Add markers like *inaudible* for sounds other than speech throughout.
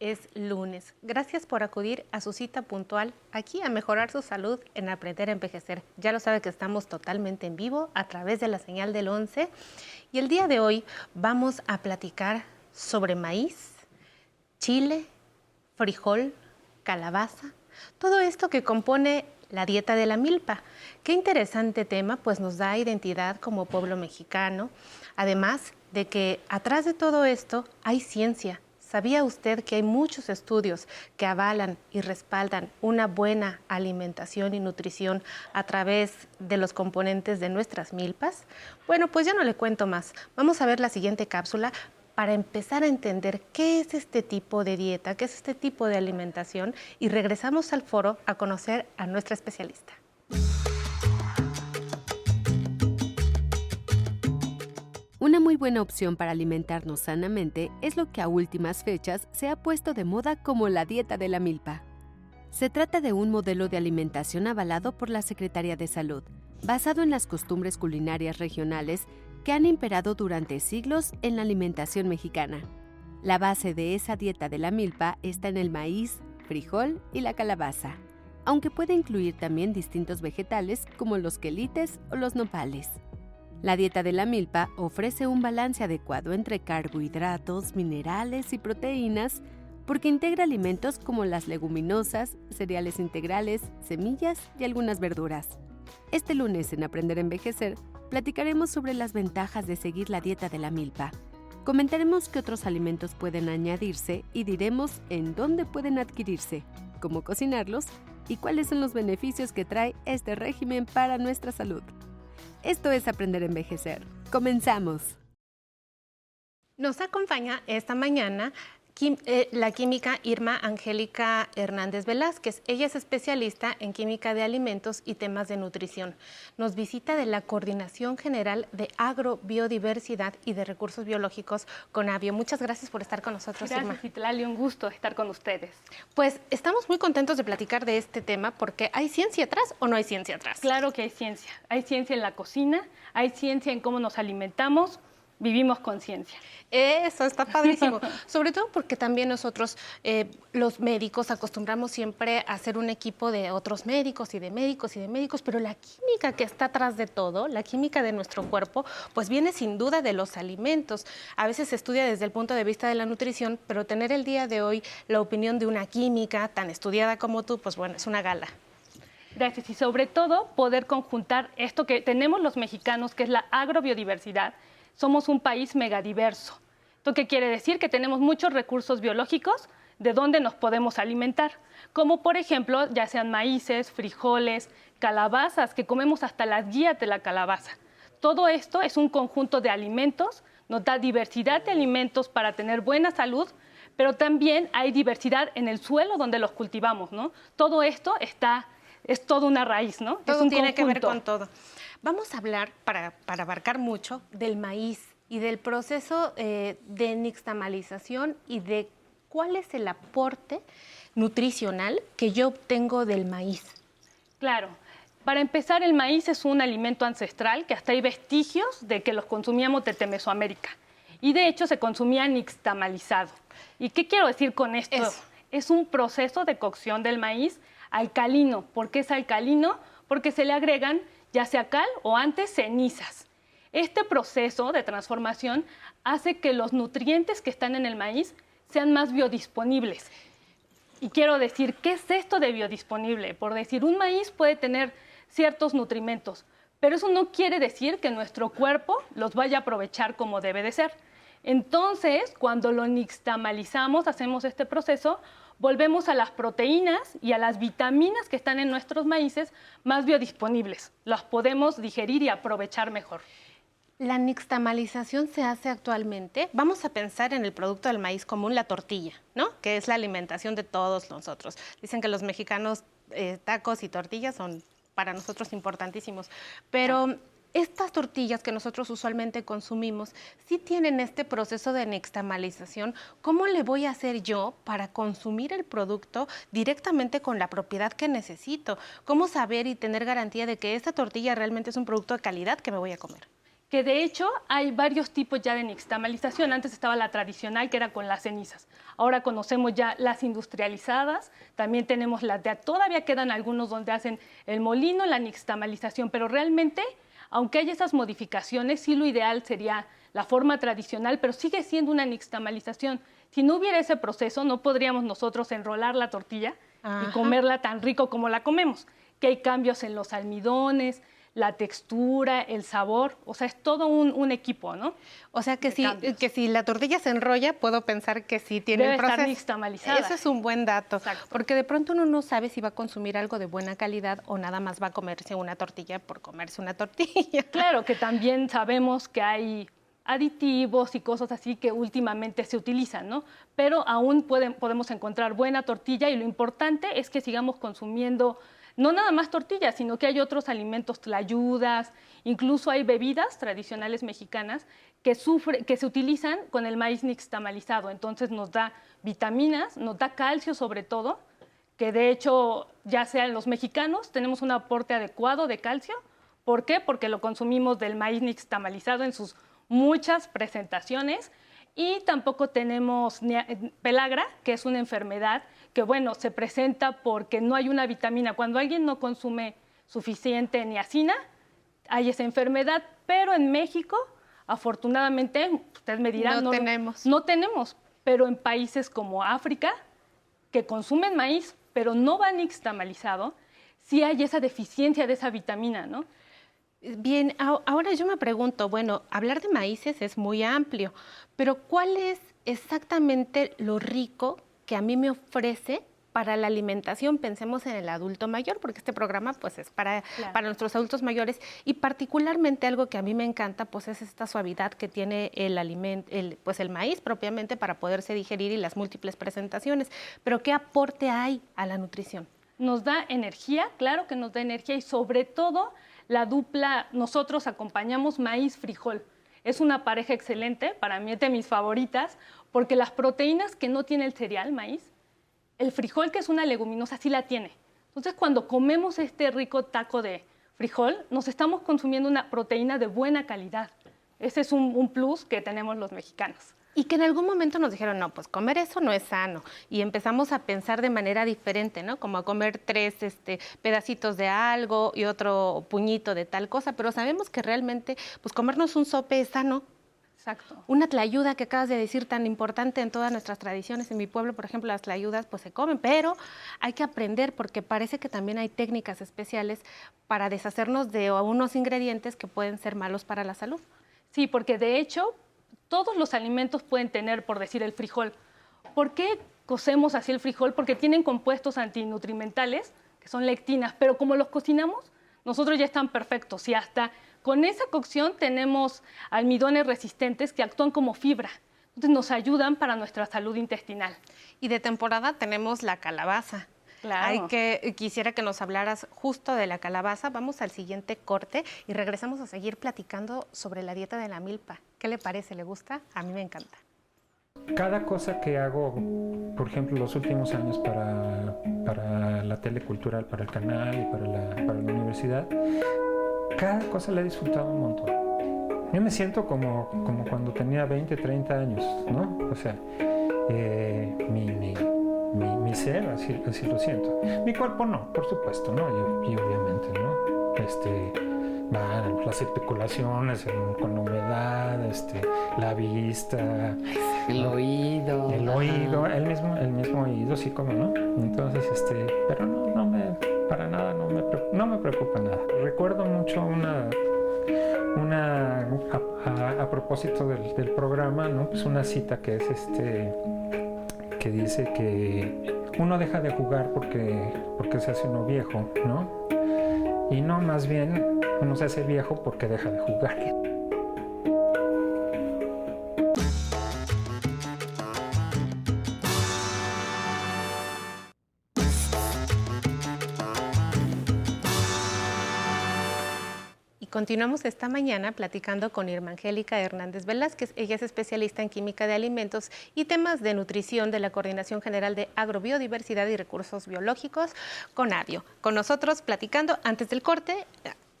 es lunes. Gracias por acudir a su cita puntual aquí a mejorar su salud en Aprender a Envejecer. Ya lo sabe que estamos totalmente en vivo a través de la señal del 11 y el día de hoy vamos a platicar sobre maíz, chile, frijol, calabaza, todo esto que compone la dieta de la milpa. Qué interesante tema, pues nos da identidad como pueblo mexicano, además de que atrás de todo esto hay ciencia. ¿Sabía usted que hay muchos estudios que avalan y respaldan una buena alimentación y nutrición a través de los componentes de nuestras milpas? Bueno, pues ya no le cuento más. Vamos a ver la siguiente cápsula para empezar a entender qué es este tipo de dieta, qué es este tipo de alimentación y regresamos al foro a conocer a nuestra especialista. Una muy buena opción para alimentarnos sanamente es lo que a últimas fechas se ha puesto de moda como la dieta de la milpa. Se trata de un modelo de alimentación avalado por la Secretaría de Salud, basado en las costumbres culinarias regionales que han imperado durante siglos en la alimentación mexicana. La base de esa dieta de la milpa está en el maíz, frijol y la calabaza, aunque puede incluir también distintos vegetales como los quelites o los nopales. La dieta de la milpa ofrece un balance adecuado entre carbohidratos, minerales y proteínas porque integra alimentos como las leguminosas, cereales integrales, semillas y algunas verduras. Este lunes en Aprender a Envejecer platicaremos sobre las ventajas de seguir la dieta de la milpa. Comentaremos qué otros alimentos pueden añadirse y diremos en dónde pueden adquirirse, cómo cocinarlos y cuáles son los beneficios que trae este régimen para nuestra salud. Esto es Aprender a Envejecer. Comenzamos. Nos acompaña esta mañana la química Irma Angélica Hernández Velázquez. Ella es especialista en química de alimentos y temas de nutrición. Nos visita de la Coordinación General de Agrobiodiversidad y de Recursos Biológicos con Avio. Muchas gracias por estar con nosotros, gracias, Irma. un gusto estar con ustedes. Pues estamos muy contentos de platicar de este tema porque ¿hay ciencia atrás o no hay ciencia atrás? Claro que hay ciencia. Hay ciencia en la cocina, hay ciencia en cómo nos alimentamos, vivimos con ciencia. Eso está padrísimo. *laughs* Sobre todo porque también nosotros, eh, los médicos, acostumbramos siempre a ser un equipo de otros médicos y de médicos y de médicos, pero la química que está atrás de todo, la química de nuestro cuerpo, pues viene sin duda de los alimentos. A veces se estudia desde el punto de vista de la nutrición, pero tener el día de hoy la opinión de una química tan estudiada como tú, pues bueno, es una gala. Gracias. Y sobre todo poder conjuntar esto que tenemos los mexicanos, que es la agrobiodiversidad, somos un país megadiverso. ¿Esto qué quiere decir? Que tenemos muchos recursos biológicos de donde nos podemos alimentar, como por ejemplo, ya sean maíces, frijoles, calabazas, que comemos hasta las guías de la calabaza. Todo esto es un conjunto de alimentos, nos da diversidad de alimentos para tener buena salud, pero también hay diversidad en el suelo donde los cultivamos, ¿no? Todo esto está, es toda una raíz, ¿no? Todo tiene que ver con todo. Vamos a hablar, para, abarcar mucho, del maíz y del proceso eh, de nixtamalización y de cuál es el aporte nutricional que yo obtengo del maíz. Claro. Para empezar, el maíz es un alimento ancestral que hasta hay vestigios de que los consumíamos desde Mesoamérica. Y de hecho se consumía nixtamalizado. ¿Y qué quiero decir con esto? Es un proceso de cocción del maíz alcalino. ¿Por qué es alcalino? Porque se le agregan ya sea cal o antes cenizas. Este proceso de transformación hace que los nutrientes que están en el maíz sean más biodisponibles. Y quiero decir, ¿qué es esto de biodisponible? Por decir, un maíz puede tener ciertos nutrimentos, pero eso no quiere decir que nuestro cuerpo los vaya a aprovechar como debe de ser. Entonces, cuando lo nixtamalizamos, hacemos este proceso, volvemos a las proteínas y a las vitaminas que están en nuestros maíces más biodisponibles. Las podemos digerir y aprovechar mejor. La nixtamalización se hace actualmente. Vamos a pensar en el producto del maíz común, la tortilla, ¿no? Que es la alimentación de todos nosotros. Dicen que los mexicanos eh, tacos y tortillas son para nosotros importantísimos. Pero estas tortillas que nosotros usualmente consumimos sí tienen este proceso de nixtamalización. ¿Cómo le voy a hacer yo para consumir el producto directamente con la propiedad que necesito? ¿Cómo saber y tener garantía de que esta tortilla realmente es un producto de calidad que me voy a comer? que de hecho hay varios tipos ya de nixtamalización. Antes estaba la tradicional, que era con las cenizas. Ahora conocemos ya las industrializadas, también tenemos las de... Todavía quedan algunos donde hacen el molino, la nixtamalización, pero realmente, aunque hay esas modificaciones, sí lo ideal sería la forma tradicional, pero sigue siendo una nixtamalización. Si no hubiera ese proceso, no podríamos nosotros enrolar la tortilla y comerla tan rico como la comemos, que hay cambios en los almidones, la textura, el sabor, o sea, es todo un, equipo, ¿no? O sea, que si, que si la tortilla se enrolla, puedo pensar que sí tiene Debe el proceso. Estar nixtamalizada. Eso es un buen dato, porque de pronto uno no sabe si va a consumir algo de buena calidad o nada más va a comerse una tortilla por comerse una tortilla. *laughs* Claro, que también sabemos que hay aditivos y cosas así que últimamente se utilizan, ¿no? Pero aún pueden, podemos encontrar buena tortilla y lo importante es que sigamos consumiendo no nada más tortillas, sino que hay otros alimentos, tlayudas, incluso hay bebidas tradicionales mexicanas que, se utilizan con el maíz nixtamalizado. Entonces nos da vitaminas, nos da calcio sobre todo, que de hecho ya sean los mexicanos tenemos un aporte adecuado de calcio. ¿Por qué? Porque lo consumimos del maíz nixtamalizado en sus muchas presentaciones y tampoco tenemos pelagra, que es una enfermedad que bueno, se presenta porque no hay una vitamina. Cuando alguien no consume suficiente niacina, hay esa enfermedad, pero en México, afortunadamente, ustedes me dirán, no, tenemos. No tenemos, pero en países como África, que consumen maíz, pero no va nixtamalizado, sí hay esa deficiencia de esa vitamina, ¿no? Bien, ahora yo me pregunto, bueno, hablar de maíces es muy amplio, pero ¿cuál es exactamente lo rico que a mí me ofrece para la alimentación, pensemos en el adulto mayor, porque este programa pues es para, para nuestros adultos mayores y particularmente algo que a mí me encanta pues es esta suavidad que tiene el alimento, el, pues el maíz propiamente para poderse digerir y las múltiples presentaciones. Pero ¿qué aporte hay a la nutrición? Nos da energía, claro que nos da energía y sobre todo la dupla, nosotros acompañamos maíz-frijol. Es una pareja excelente, para mí es de mis favoritas, porque las proteínas que no tiene el cereal, maíz, el frijol, que es una leguminosa, sí la tiene. Entonces, cuando comemos este rico taco de frijol, nos estamos consumiendo una proteína de buena calidad. Ese es un, plus que tenemos los mexicanos. Y que en algún momento nos dijeron, no, pues comer eso no es sano. Y empezamos a pensar de manera diferente, ¿no? Como a comer tres este, pedacitos de algo y otro puñito de tal cosa. Pero sabemos que realmente, pues comernos un sope es sano, Exacto. Una tlayuda que acabas de decir tan importante en todas nuestras tradiciones. En mi pueblo, por ejemplo, las tlayudas pues se comen, pero hay que aprender porque parece que también hay técnicas especiales para deshacernos de unos ingredientes que pueden ser malos para la salud. Sí, porque de hecho todos los alimentos pueden tener, por decir, el frijol. ¿Por qué cocemos así el frijol? Porque tienen compuestos antinutrimentales, que son lectinas, pero como los cocinamos, nosotros ya están perfectos y hasta con esa cocción tenemos almidones resistentes que actúan como fibra. Entonces nos ayudan para nuestra salud intestinal. Y de temporada tenemos la calabaza. Claro. Hay que, quisiera que nos hablaras justo de la calabaza. Vamos al siguiente corte y regresamos a seguir platicando sobre la dieta de la milpa. ¿Qué le parece? ¿Le gusta? A mí me encanta. Cada cosa que hago, por ejemplo, los últimos años para, para la telecultural, para el canal y para la, para la universidad, cada cosa la he disfrutado un montón. Yo me siento como, como cuando tenía 20, 30 años, ¿no? O sea, eh, mi, mi, mi, ser, así, así, lo siento. Mi cuerpo no, por supuesto, ¿no? Y, obviamente, ¿no? Este, van las especulaciones con la humedad, este, la vista, el oído, el oído, el mismo, el mismo oído, sí, como no. Entonces, este, pero no, no me, para nada, no me, no me preocupa nada. Recuerdo mucho una, una a, propósito del, programa, ¿no? Pues una cita que es este, que dice que uno deja de jugar porque, porque se hace uno viejo, ¿no? Y no, más bien uno se hace viejo porque deja de jugar. Continuamos esta mañana platicando con Irma Angélica Hernández Velázquez. Ella es especialista en química de alimentos y temas de nutrición de la Coordinación General de Agrobiodiversidad y Recursos Biológicos, CONABIO. Con nosotros platicando antes del corte,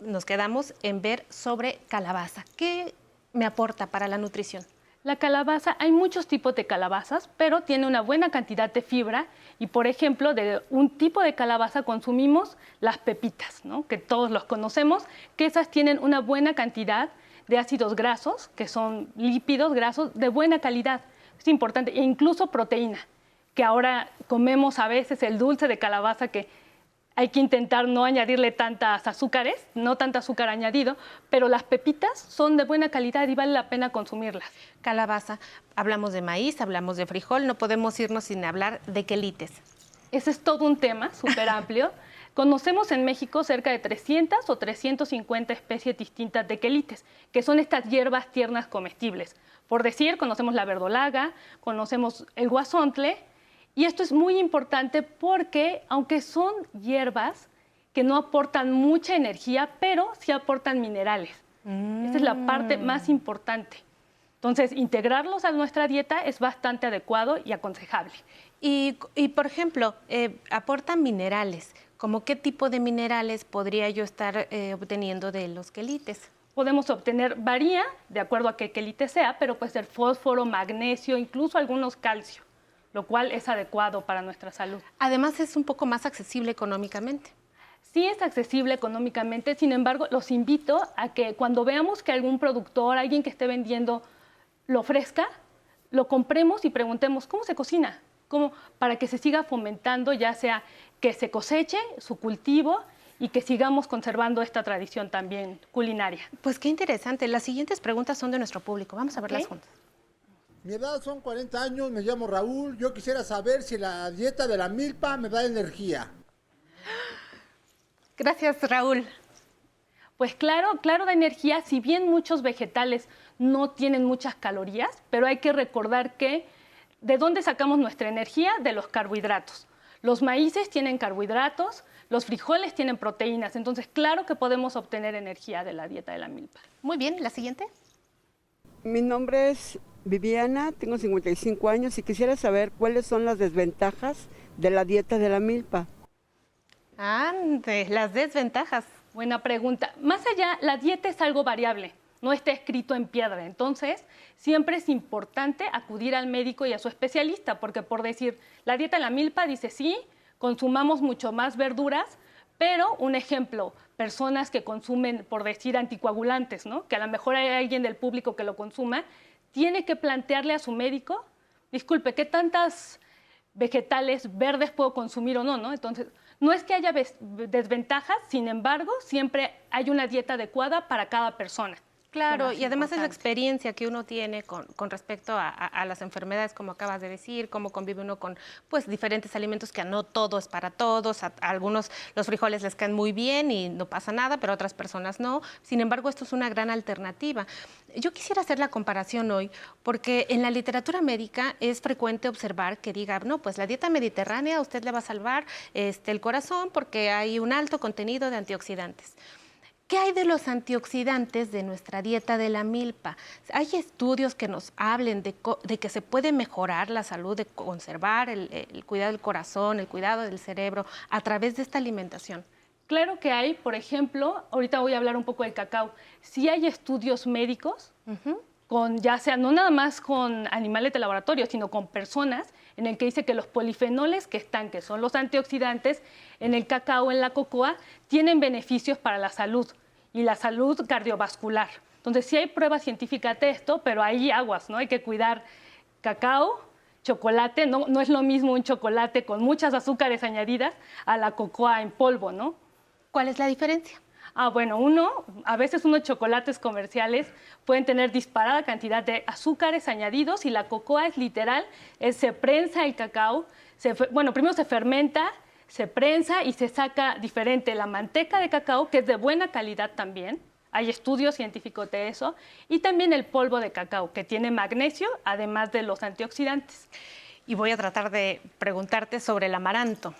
nos quedamos en ver sobre calabaza. ¿Qué me aporta para la nutrición? La calabaza, hay muchos tipos de calabazas, pero tiene una buena cantidad de fibra y, por ejemplo, de un tipo de calabaza consumimos las pepitas, ¿no? que todos los conocemos, que esas tienen una buena cantidad de ácidos grasos, que son lípidos grasos de buena calidad. Es importante, e incluso proteína, que ahora comemos a veces el dulce de calabaza que hay que intentar no añadirle tantas azúcares, no tanto azúcar añadido, pero las pepitas son de buena calidad y vale la pena consumirlas. Calabaza, hablamos de maíz, hablamos de frijol, no podemos irnos sin hablar de quelites. Ese es todo un tema súper amplio. *laughs* Conocemos en México cerca de 300 o 350 especies distintas de quelites, que son estas hierbas tiernas comestibles. Por decir, conocemos la verdolaga, conocemos el guasontle, y esto es muy importante porque aunque son hierbas que no aportan mucha energía, pero sí aportan minerales. Esa es la parte mm. más importante. Entonces, integrarlos a nuestra dieta es bastante adecuado y aconsejable. Y, por ejemplo, eh, aportan minerales. ¿Cómo qué tipo de minerales podría yo estar eh, obteniendo de los quelites? Podemos obtener, varía de acuerdo a qué quelite sea, pero puede ser fósforo, magnesio, incluso algunos calcio lo cual es adecuado para nuestra salud. Además es un poco más accesible económicamente. Sí es accesible económicamente, sin embargo, los invito a que cuando veamos que algún productor, alguien que esté vendiendo, lo ofrezca, lo compremos y preguntemos cómo se cocina, cómo, para que se siga fomentando, ya sea que se coseche su cultivo y que sigamos conservando esta tradición también culinaria. Pues qué interesante. Las siguientes preguntas son de nuestro público. Vamos a verlas juntas. Mi edad son 40 años, me llamo Raúl. Yo quisiera saber si la dieta de la milpa me da energía. Gracias, Raúl. Pues claro, claro da energía, si bien muchos vegetales no tienen muchas calorías, pero hay que recordar que ¿de dónde sacamos nuestra energía? De los carbohidratos. Los maíces tienen carbohidratos, los frijoles tienen proteínas, entonces claro que podemos obtener energía de la dieta de la milpa. Muy bien, la siguiente. Mi nombre es Viviana, tengo 55 años y quisiera saber cuáles son las desventajas de la dieta de la milpa. Ande, las desventajas. Buena pregunta. Más allá, la dieta es algo variable, no está escrito en piedra. Entonces, siempre es importante acudir al médico y a su especialista, porque por decir, la dieta de la milpa dice sí, consumamos mucho más verduras, pero un ejemplo, personas que consumen, por decir, anticoagulantes, ¿no? que a lo mejor hay alguien del público que lo consuma tiene que plantearle a su médico, disculpe, ¿qué tantas vegetales verdes puedo consumir o no? ¿no? Entonces, no es que haya desventajas, sin embargo, siempre hay una dieta adecuada para cada persona. Claro, y además es la experiencia que uno tiene con, respecto a, las enfermedades, como acabas de decir, cómo convive uno con pues diferentes alimentos que no todo es para todos, a, algunos los frijoles les caen muy bien y no pasa nada, pero otras personas no. Sin embargo, esto es una gran alternativa. Yo quisiera hacer la comparación hoy, porque en la literatura médica es frecuente observar que diga, no, pues la dieta mediterránea a usted le va a salvar este, el corazón porque hay un alto contenido de antioxidantes. ¿Qué hay de los antioxidantes de nuestra dieta de la milpa? ¿Hay estudios que nos hablen de, que se puede mejorar la salud, de conservar el, cuidado del corazón, el cuidado del cerebro a través de esta alimentación? Claro que hay, por ejemplo, ahorita voy a hablar un poco del cacao. Sí hay estudios médicos, con ya sea no nada más con animales de laboratorio, sino con personas, en el que dice que los polifenoles que están, que son los antioxidantes, en el cacao, en la cocoa, tienen beneficios para la salud y la salud cardiovascular. Entonces, sí hay pruebas científicas de esto, pero hay aguas, ¿no? Hay que cuidar cacao, chocolate, no, no es lo mismo un chocolate con muchas azúcares añadidas a la cocoa en polvo, ¿no? ¿Cuál es la diferencia? Ah, bueno, uno, a veces unos chocolates comerciales pueden tener disparada cantidad de azúcares añadidos y la cocoa es literal, se prensa el cacao, bueno, primero se fermenta se prensa y se saca diferente la manteca de cacao, que es de buena calidad también. Hay estudios científicos de eso. Y también el polvo de cacao, que tiene magnesio, además de los antioxidantes. Y voy a tratar de preguntarte sobre el amaranto.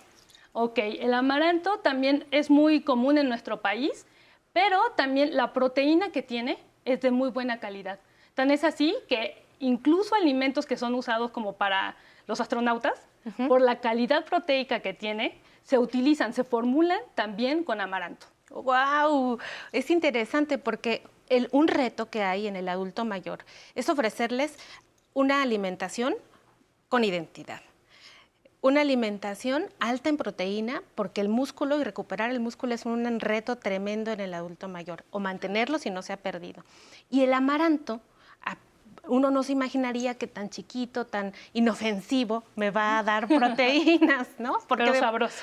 Ok, el amaranto también es muy común en nuestro país, pero también la proteína que tiene es de muy buena calidad. Tan es así que incluso alimentos que son usados como para los astronautas, por la calidad proteica que tiene, se utilizan, se formulan también con amaranto. ¡Wow! Es interesante porque un reto que hay en el adulto mayor es ofrecerles una alimentación con identidad. Una alimentación alta en proteína, porque el músculo y recuperar el músculo es un reto tremendo en el adulto mayor, o mantenerlo si no se ha perdido. Y el amaranto, uno no se imaginaría que tan chiquito, tan inofensivo, me va a dar *laughs* proteínas, ¿no? Porque pero sabroso.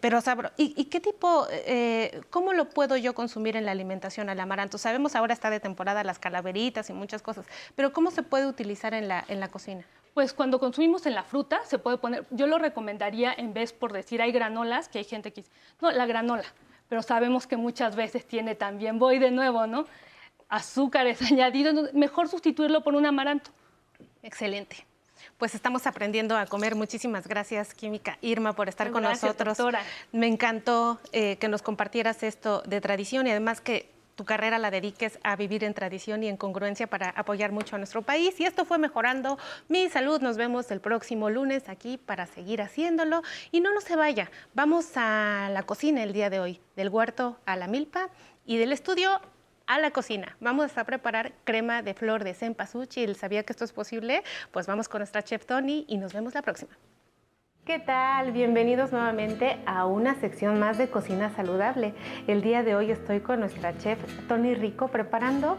Pero sabroso. ¿Y, qué tipo, eh, cómo lo puedo yo consumir en la alimentación al amaranto? Sabemos ahora está de temporada las calaveritas y muchas cosas, pero ¿cómo se puede utilizar en la, en la cocina? Pues cuando consumimos en la fruta se puede poner, yo lo recomendaría en vez por decir hay granolas, que hay gente que dice, no, la granola, pero sabemos que muchas veces tiene también, voy de nuevo, ¿no? azúcares *laughs* añadidos, mejor sustituirlo por un amaranto. Excelente. Pues estamos aprendiendo a comer. Muchísimas gracias, Química Irma, por estar con nosotros. Me encantó eh, que nos compartieras esto de tradición y además que tu carrera la dediques a vivir en tradición y en congruencia para apoyar mucho a nuestro país. Y esto fue Mejorando mi Salud. Nos vemos el próximo lunes aquí para seguir haciéndolo. Y no nos se vaya, vamos a la cocina el día de hoy, del huerto a la milpa y del estudio a la cocina. Vamos a preparar crema de flor de cempasúchil. ¿Sabía que esto es posible? Pues vamos con nuestra chef Tony y nos vemos la próxima. ¿Qué tal? Bienvenidos nuevamente a una sección más de cocina saludable. El día de hoy estoy con nuestra chef Tony Rico preparando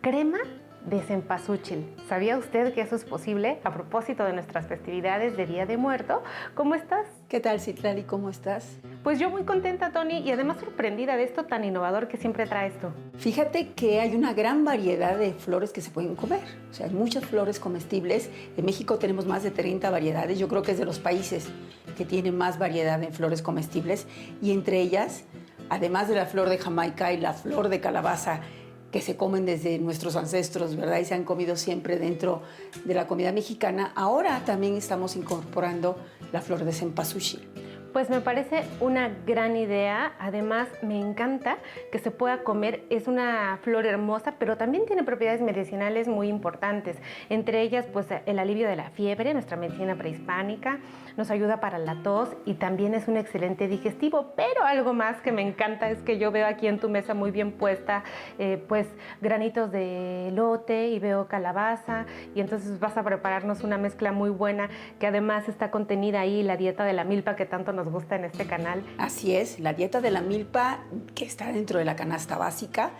crema de cempasúchil. ¿Sabía usted que eso es posible a propósito de nuestras festividades de Día de Muerto? ¿Cómo estás? ¿Qué tal, Citlali? ¿Cómo estás? Pues yo muy contenta, Tony, y además sorprendida de esto tan innovador que siempre trae esto. Fíjate que hay una gran variedad de flores que se pueden comer. O sea, hay muchas flores comestibles. En México tenemos más de 30 variedades. Yo creo que es de los países que tienen más variedad en flores comestibles. Y entre ellas, además de la flor de Jamaica y la flor de calabaza, que se comen desde nuestros ancestros, ¿verdad? Y se han comido siempre dentro de la comida mexicana. Ahora también estamos incorporando la flor de cempasúchil. Pues me parece una gran idea. Además, me encanta que se pueda comer. Es una flor hermosa, pero también tiene propiedades medicinales muy importantes. Entre ellas, pues el alivio de la fiebre, nuestra medicina prehispánica, nos ayuda para la tos y también es un excelente digestivo. Pero algo más que me encanta es que yo veo aquí en tu mesa muy bien puesta, eh, pues granitos de lote y veo calabaza y entonces vas a prepararnos una mezcla muy buena que además está contenida ahí la dieta de la milpa que tanto nos gusta en este canal. Así es, la dieta de la milpa que está dentro de la canasta básica.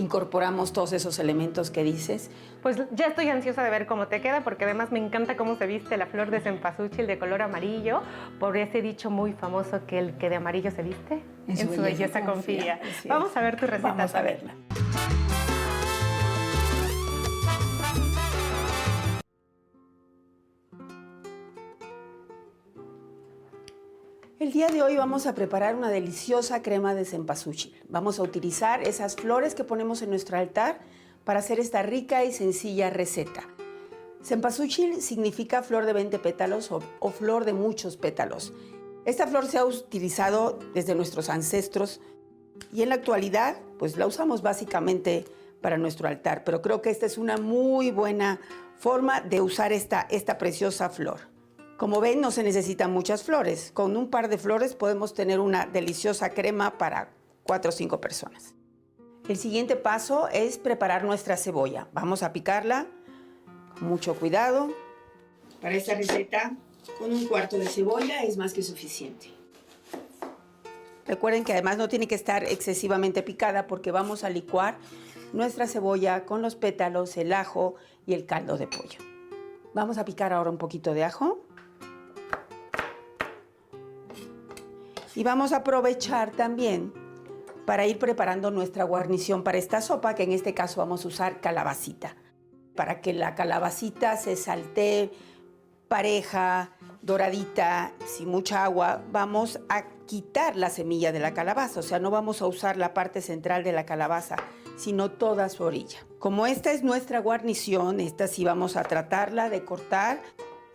Incorporamos todos esos elementos que dices. Pues ya estoy ansiosa de ver cómo te queda, porque además me encanta cómo se viste la flor de cempasúchil de color amarillo, por ese dicho muy famoso que el que de amarillo se viste, en, su, belleza, confía. Vamos a ver tu receta. Vamos a verla. El día de hoy vamos a preparar una deliciosa crema de cempasúchil. Vamos a utilizar esas flores que ponemos en nuestro altar para hacer esta rica y sencilla receta. Cempasúchil significa flor de 20 pétalos o, o flor de muchos pétalos. Esta flor se ha utilizado desde nuestros ancestros y en la actualidad pues la usamos básicamente para nuestro altar, pero creo que esta es una muy buena forma de usar esta, esta preciosa flor. Como ven, no se necesitan muchas flores. Con un par de flores podemos tener una deliciosa crema para cuatro o cinco personas. El siguiente paso es preparar nuestra cebolla. Vamos a picarla con mucho cuidado. Para esta receta, con un cuarto de cebolla es más que suficiente. Recuerden que además no tiene que estar excesivamente picada porque vamos a licuar nuestra cebolla con los pétalos, el ajo y el caldo de pollo. Vamos a picar ahora un poquito de ajo. Y vamos a aprovechar también para ir preparando nuestra guarnición para esta sopa, que en este caso vamos a usar calabacita. Para que la calabacita se saltee pareja, doradita, sin mucha agua, vamos a quitar la semilla de la calabaza, o sea, no vamos a usar la parte central de la calabaza, sino toda su orilla. Como esta es nuestra guarnición, esta sí vamos a tratarla de cortar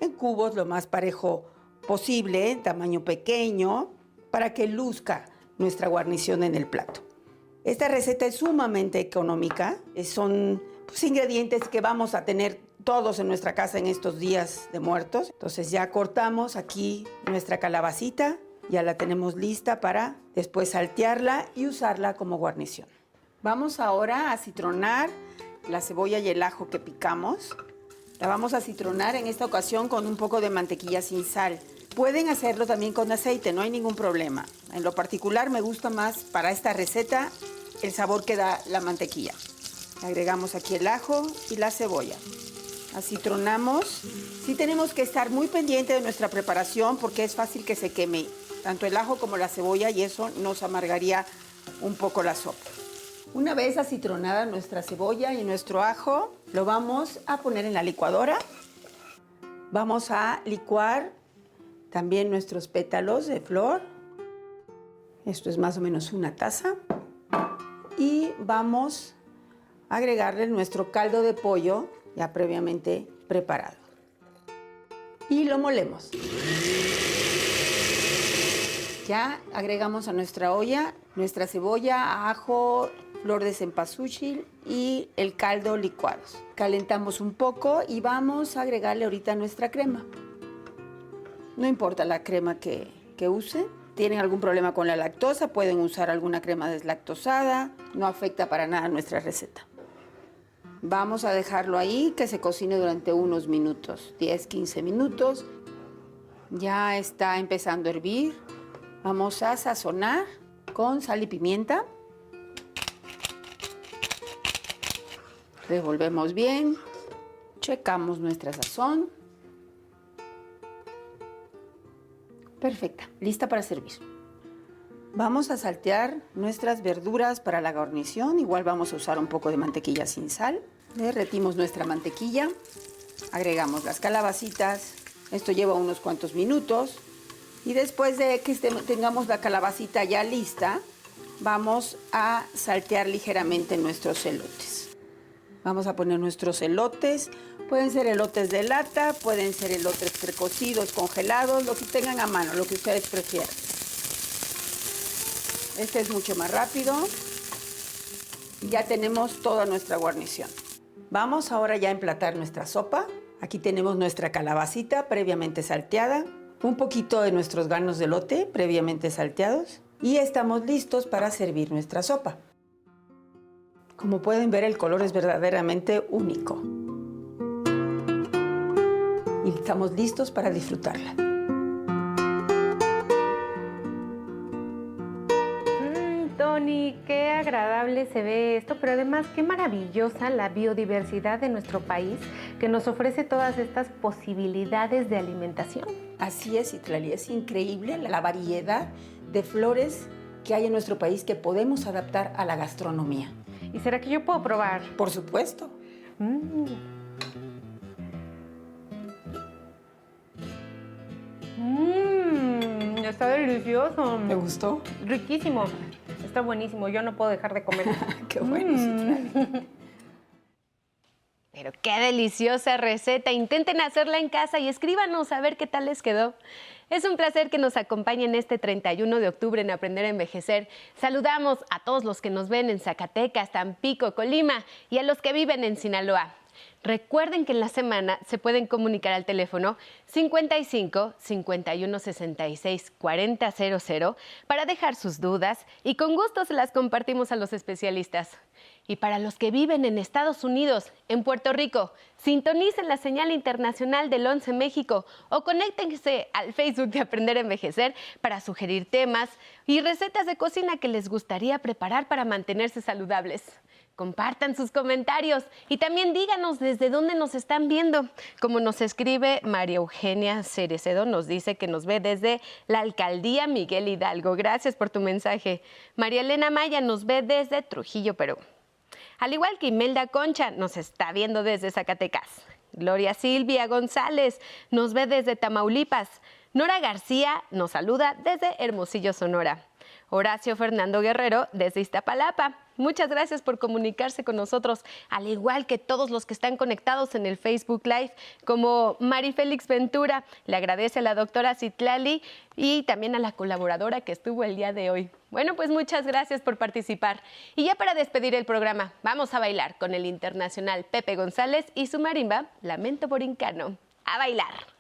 en cubos lo más parejo posible, en tamaño pequeño, para que luzca nuestra guarnición en el plato. Esta receta es sumamente económica, son pues, ingredientes que vamos a tener todos en nuestra casa en estos días de muertos. Entonces ya cortamos aquí nuestra calabacita Ya la tenemos lista para después saltearla y usarla como guarnición. Vamos ahora a citronar la cebolla y el ajo que picamos. La vamos a citronar en esta ocasión con un poco de mantequilla sin sal. Pueden hacerlo también con aceite, no hay ningún problema. En lo particular me gusta más para esta receta el sabor que da la mantequilla. Agregamos aquí el ajo y la cebolla. Acitronamos. Sí tenemos que estar muy pendiente de nuestra preparación porque es fácil que se queme tanto el ajo como la cebolla y eso nos amargaría un poco la sopa. Una vez acitronada nuestra cebolla y nuestro ajo, lo vamos a poner en la licuadora. Vamos a licuar también nuestros pétalos de flor. Esto es más o menos una taza. Y vamos a agregarle nuestro caldo de pollo ya previamente preparado. Y lo molemos. Ya agregamos a nuestra olla nuestra cebolla, ajo, flor de cempasúchil y el caldo licuados. Calentamos un poco y vamos a agregarle ahorita nuestra crema. No importa la crema que, que use. Tienen algún problema con la lactosa, pueden usar alguna crema deslactosada. No afecta para nada nuestra receta. Vamos a dejarlo ahí que se cocine durante unos minutos, 10, 15 minutos. Ya está empezando a hervir. Vamos a sazonar con sal y pimienta. Revolvemos bien. Checamos nuestra sazón. Perfecta, lista para servir. Vamos a saltear nuestras verduras para la guarnición. Igual vamos a usar un poco de mantequilla sin sal. Derretimos nuestra mantequilla. Agregamos las calabacitas. Esto lleva unos cuantos minutos. Y después de que tengamos la calabacita ya lista, vamos a saltear ligeramente nuestros elotes. Vamos a poner nuestros elotes. Pueden ser elotes de lata, pueden ser elotes precocidos, congelados, lo que tengan a mano, lo que ustedes prefieran. Este es mucho más rápido. Ya tenemos toda nuestra guarnición. Vamos ahora ya a emplatar nuestra sopa. Aquí tenemos nuestra calabacita previamente salteada, un poquito de nuestros granos de lote previamente salteados y estamos listos para servir nuestra sopa. Como pueden ver, el color es verdaderamente único y estamos listos para disfrutarla. Mm, Tony, qué agradable se ve esto, pero además qué maravillosa la biodiversidad de nuestro país que nos ofrece todas estas posibilidades de alimentación. Así es, Itlali, es increíble la variedad de flores que hay en nuestro país que podemos adaptar a la gastronomía. ¿Y será que yo puedo probar? Por supuesto. Mm. Mmm, está delicioso. ¿Te gustó? Riquísimo. Está buenísimo. Yo no puedo dejar de comer. *laughs* Qué bueno. Mm. *laughs* Pero qué deliciosa receta. Intenten hacerla en casa y escríbanos a ver qué tal les quedó. Es un placer que nos acompañen este 31 de octubre en Aprender a Envejecer. Saludamos a todos los que nos ven en Zacatecas, Tampico, Colima y a los que viven en Sinaloa. Recuerden que en la semana se pueden comunicar al teléfono 55 51 66 4000 para dejar sus dudas y con gusto se las compartimos a los especialistas. Y para los que viven en Estados Unidos, en Puerto Rico, sintonicen la señal internacional del 11 México o conéctense al Facebook de Aprender a Envejecer para sugerir temas y recetas de cocina que les gustaría preparar para mantenerse saludables. Compartan sus comentarios y también díganos desde dónde nos están viendo. Como nos escribe María Eugenia Cerecedo, nos dice que nos ve desde la alcaldía Miguel Hidalgo. Gracias por tu mensaje. María Elena Maya nos ve desde Trujillo, Perú. Al igual que Imelda Concha, nos está viendo desde Zacatecas. Gloria Silvia González nos ve desde Tamaulipas. Nora García nos saluda desde Hermosillo, Sonora. Horacio Fernando Guerrero desde Iztapalapa. Muchas gracias por comunicarse con nosotros, al igual que todos los que están conectados en el Facebook Live, como Mari Félix Ventura. Le agradece a la doctora Citlali y también a la colaboradora que estuvo el día de hoy. Bueno, pues muchas gracias por participar. Y ya para despedir el programa, vamos a bailar con el internacional Pepe González y su marimba Lamento Borincano. A bailar.